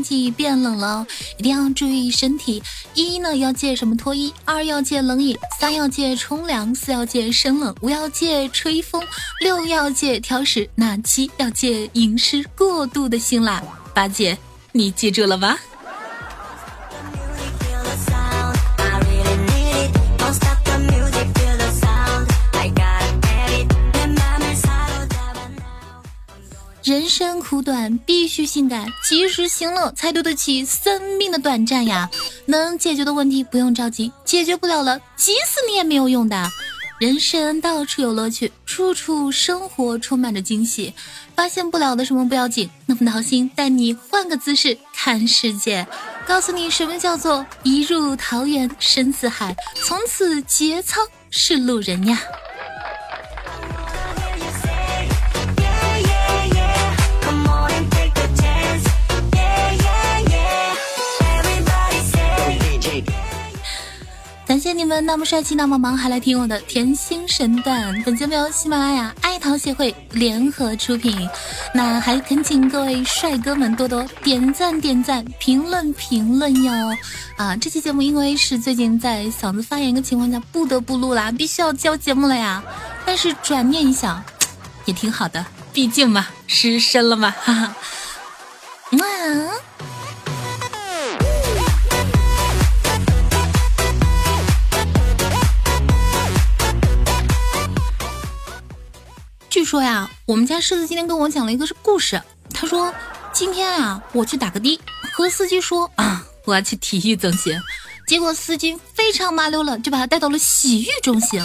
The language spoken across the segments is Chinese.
天气变冷了，一定要注意身体。一呢要戒什么脱衣，二要戒冷饮，三要戒冲凉，四要戒生冷，五要戒吹风，六要戒挑食，那七要戒饮食过度的辛辣。八戒，你记住了吗？人生苦短，必须性感，及时行乐才对得起生命的短暂呀！能解决的问题不用着急，解决不了了，急死你也没有用的。人生到处有乐趣，处处生活充满着惊喜。发现不了的什么不要紧，那么闹心带你换个姿势看世界，告诉你什么叫做一入桃源深似海，从此节操是路人呀。谢你们那么帅气那么忙还来听我的甜心神段，本节目由喜马拉雅爱淘协会联合出品。那还恳请各位帅哥们多多点赞点赞、评论评论哟！啊，这期节目因为是最近在嗓子发炎的情况下不得不录啦，必须要交节目了呀。但是转念一想，也挺好的，毕竟嘛，失身了嘛，哈哈。说呀，我们家狮子今天跟我讲了一个是故事。他说，今天啊，我去打个的，和司机说啊，我要去体育中心。结果司机非常麻溜了，就把他带到了洗浴中心。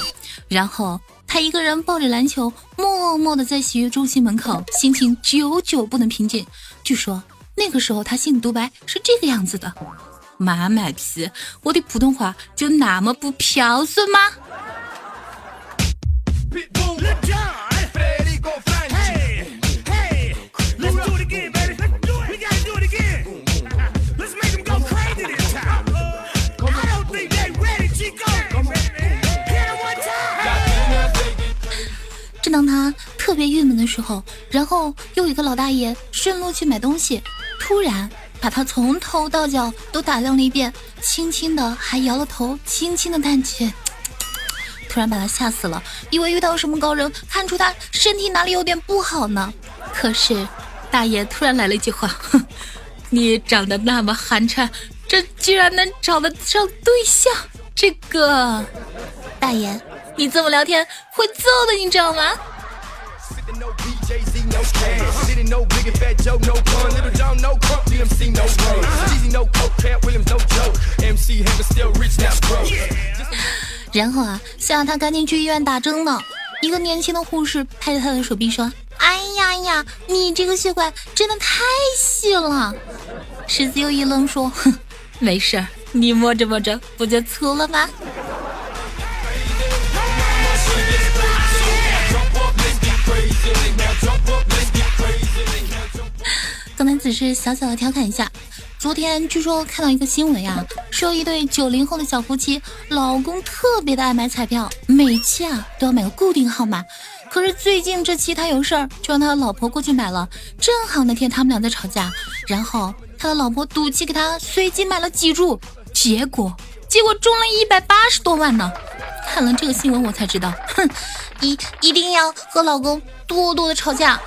然后他一个人抱着篮球，默默的在洗浴中心门口，心情久久不能平静。据说那个时候他心里独白是这个样子的：妈卖批，我的普通话就那么不标准吗？郁闷的时候，然后又一个老大爷顺路去买东西，突然把他从头到脚都打量了一遍，轻轻的还摇了头，轻轻的叹气，突然把他吓死了，以为遇到什么高人，看出他身体哪里有点不好呢。可是大爷突然来了一句话：“哼，你长得那么寒碜，这居然能找得上对象？这个大爷。”你这么聊天会揍的，你知道吗？然后啊，想让他赶紧去医院打针呢。一个年轻的护士拍着他的手臂说：“哎呀呀，你这个血管真的太细了。”狮子又一愣说：“哼，没事儿，你摸着摸着不就粗了吗？”只是小小的调侃一下。昨天据说看到一个新闻呀，说一对九零后的小夫妻，老公特别的爱买彩票，每期啊都要买个固定号码。可是最近这期他有事儿，就让他的老婆过去买了。正好那天他们俩在吵架，然后他的老婆赌气给他随机买了几注，结果结果中了一百八十多万呢。看了这个新闻我才知道，哼，一一定要和老公多多的吵架。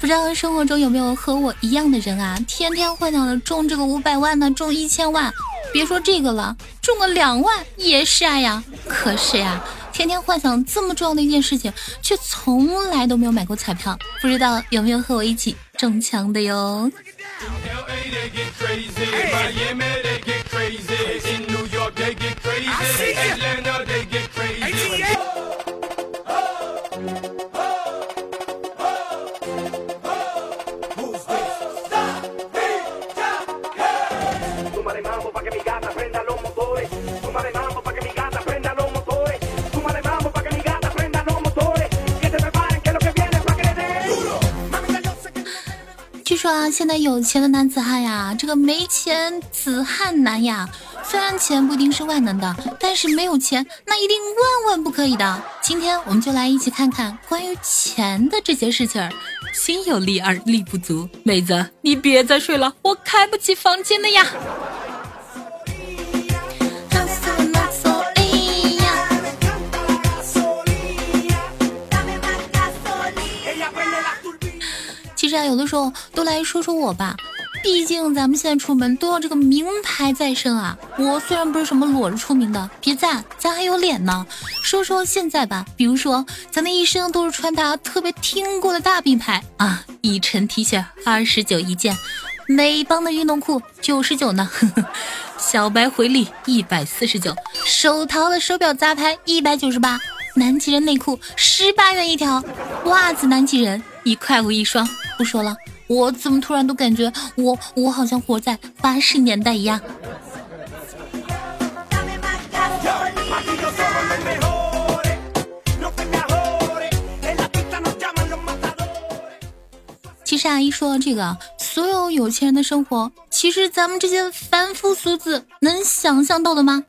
不知道生活中有没有和我一样的人啊？天天幻想着中这个五百万呢，中一千万，别说这个了，中个两万也是啊呀。可是呀，天天幻想这么重要的一件事情，却从来都没有买过彩票。不知道有没有和我一起中枪的哟？据说啊，现在有钱的男子汉呀，这个没钱子汉难呀。虽然钱不一定是万能的，但是没有钱那一定万万不可以的。今天我们就来一起看看关于钱的这些事情儿。心有力而力不足，妹子你别再睡了，我开不起房间的呀。其实啊，有的时候都来说说我吧。毕竟咱们现在出门都要这个名牌在身啊！我虽然不是什么裸着出名的，别赞，咱还有脸呢。说说现在吧，比如说咱的一生都是穿搭特别听过的大品牌啊，一衬 T 恤二十九一件，美邦的运动裤九十九呢，小白回力一百四十九，手淘的手表杂牌一百九十八，南极人内裤十八元一条，袜子南极人一块五一双。不说了。我怎么突然都感觉我我好像活在八十年代一样。其实阿姨说这个，所有有钱人的生活，其实咱们这些凡夫俗子能想象到的吗？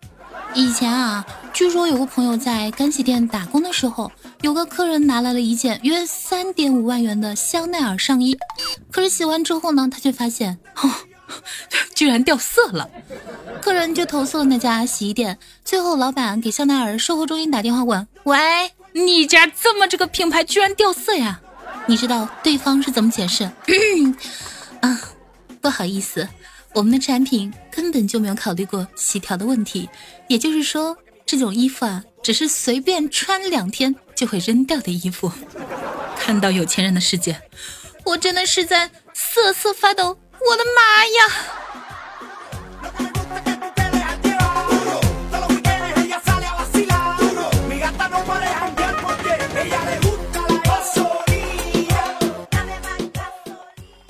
以前啊，据说有个朋友在干洗店打工的时候。有个客人拿来了一件约三点五万元的香奈儿上衣，可是洗完之后呢，他却发现，哦，居然掉色了。客人就投诉了那家洗衣店。最后，老板给香奈儿售后中心打电话问：“喂，你家这么这个品牌居然掉色呀？”你知道对方是怎么解释？嗯啊，不好意思，我们的产品根本就没有考虑过洗条的问题。也就是说，这种衣服啊，只是随便穿两天。就会扔掉的衣服，看到有钱人的世界，我真的是在瑟瑟发抖。我的妈呀！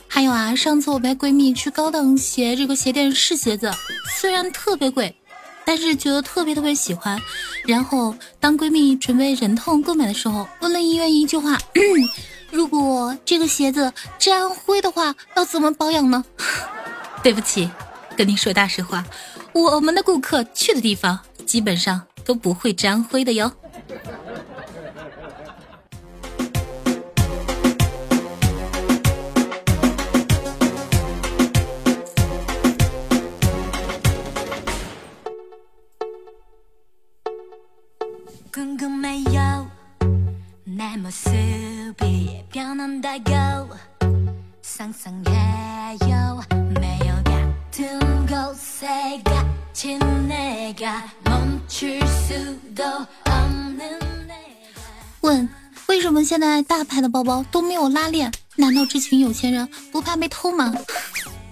还有啊，上次我陪闺蜜去高档鞋这个鞋店试鞋子，虽然特别贵。但是觉得特别特别喜欢，然后当闺蜜准备忍痛购买的时候，问了医院一句话：如果这个鞋子沾灰的话，要怎么保养呢？对不起，跟你说大实话，我们的顾客去的地方基本上都不会沾灰的哟。问为什么现在大牌的包包都没有拉链？难道这群有钱人不怕被偷吗？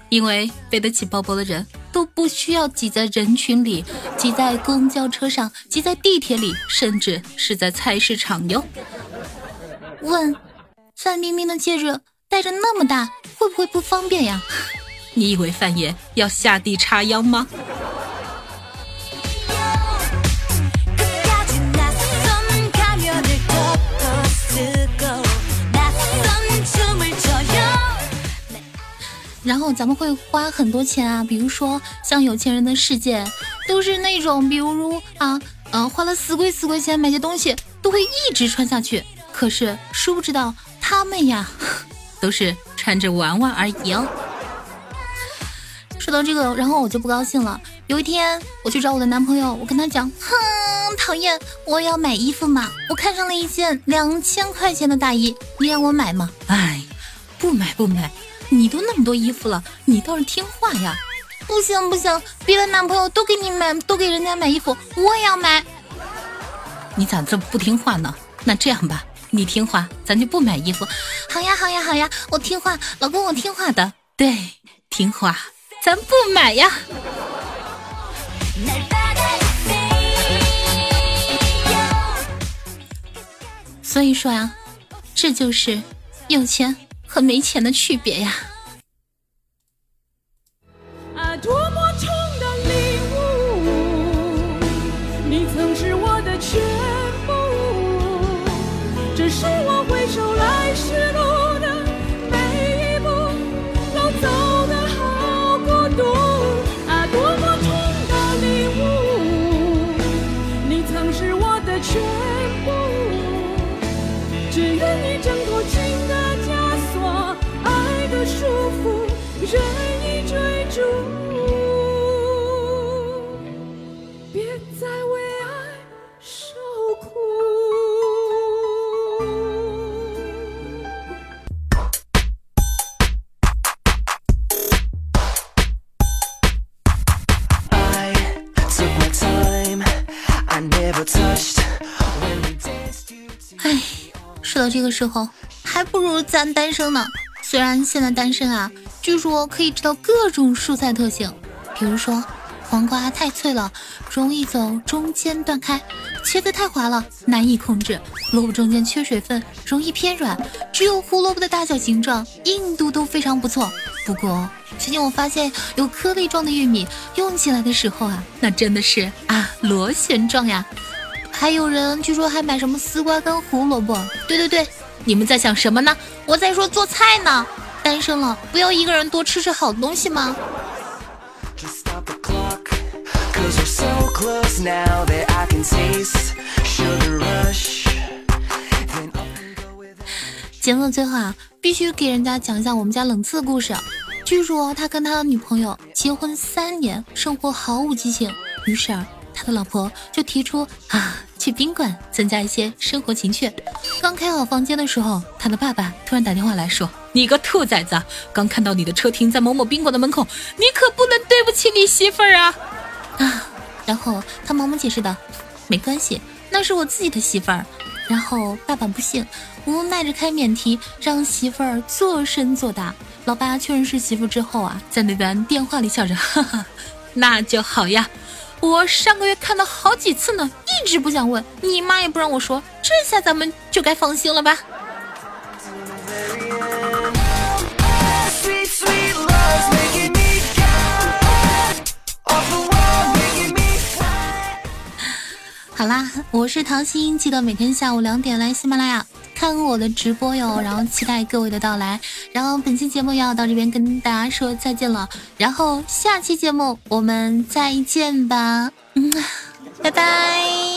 因为背得起包包的人都不需要挤在人群里，挤在公交车上，挤在地铁里，甚至是在菜市场哟。问范冰冰的戒指戴着那么大，会不会不方便呀？你以为范爷要下地插秧吗？然后咱们会花很多钱啊，比如说像有钱人的世界，都是那种，比如啊，嗯，花了死贵死贵钱买些东西，都会一直穿下去。可是殊不知道他们呀，都是穿着玩玩而已哦。说到这个，然后我就不高兴了。有一天我去找我的男朋友，我跟他讲，哼，讨厌，我要买衣服嘛，我看上了一件两千块钱的大衣，你让我买吗？哎，不买不买。你都那么多衣服了，你倒是听话呀！不行不行，别的男朋友都给你买，都给人家买衣服，我也要买。你咋这么不听话呢？那这样吧，你听话，咱就不买衣服。好呀好呀好呀，我听话，老公我听话的。对，听话，咱不买呀。所以说呀，这就是有钱。和没钱的区别呀。啊，多么痛的礼物。你曾是我的全部。只是我回首来时路的每一步，都走的好孤独。啊，多么痛的礼物。你曾是我的全部。只愿你挣脱。了这个时候，还不如咱单身呢。虽然现在单身啊，据说可以知道各种蔬菜特性，比如说。黄瓜太脆了，容易走中间断开；茄子太滑了，难以控制；萝卜中间缺水分，容易偏软；只有胡萝卜的大小形状，硬度都非常不错。不过最近我发现有颗粒状的玉米，用起来的时候啊，那真的是啊螺旋状呀。还有人据说还买什么丝瓜跟胡萝卜。对对对，你们在想什么呢？我在说做菜呢。单身了，不要一个人多吃吃好东西吗？节目最后啊，必须给人家讲一下我们家冷刺的故事。据说他跟他的女朋友结婚三年，生活毫无激情，于是啊，他的老婆就提出啊，去宾馆增加一些生活情趣。刚开好房间的时候，他的爸爸突然打电话来说：“你个兔崽子，刚看到你的车停在某某宾馆的门口，你可不能对不起你媳妇儿啊！”啊。然后他忙忙解释道：“没关系，那是我自己的媳妇儿。”然后爸爸不信，无奈着开免提，让媳妇儿作声作答。老爸确认是媳妇之后啊，在那边电话里笑着：“哈哈，那就好呀，我上个月看了好几次呢，一直不想问，你妈也不让我说，这下咱们就该放心了吧。”好啦，我是唐心，记得每天下午两点来喜马拉雅看我的直播哟，然后期待各位的到来，然后本期节目要到这边跟大家说再见了，然后下期节目我们再见吧，嗯，拜。拜。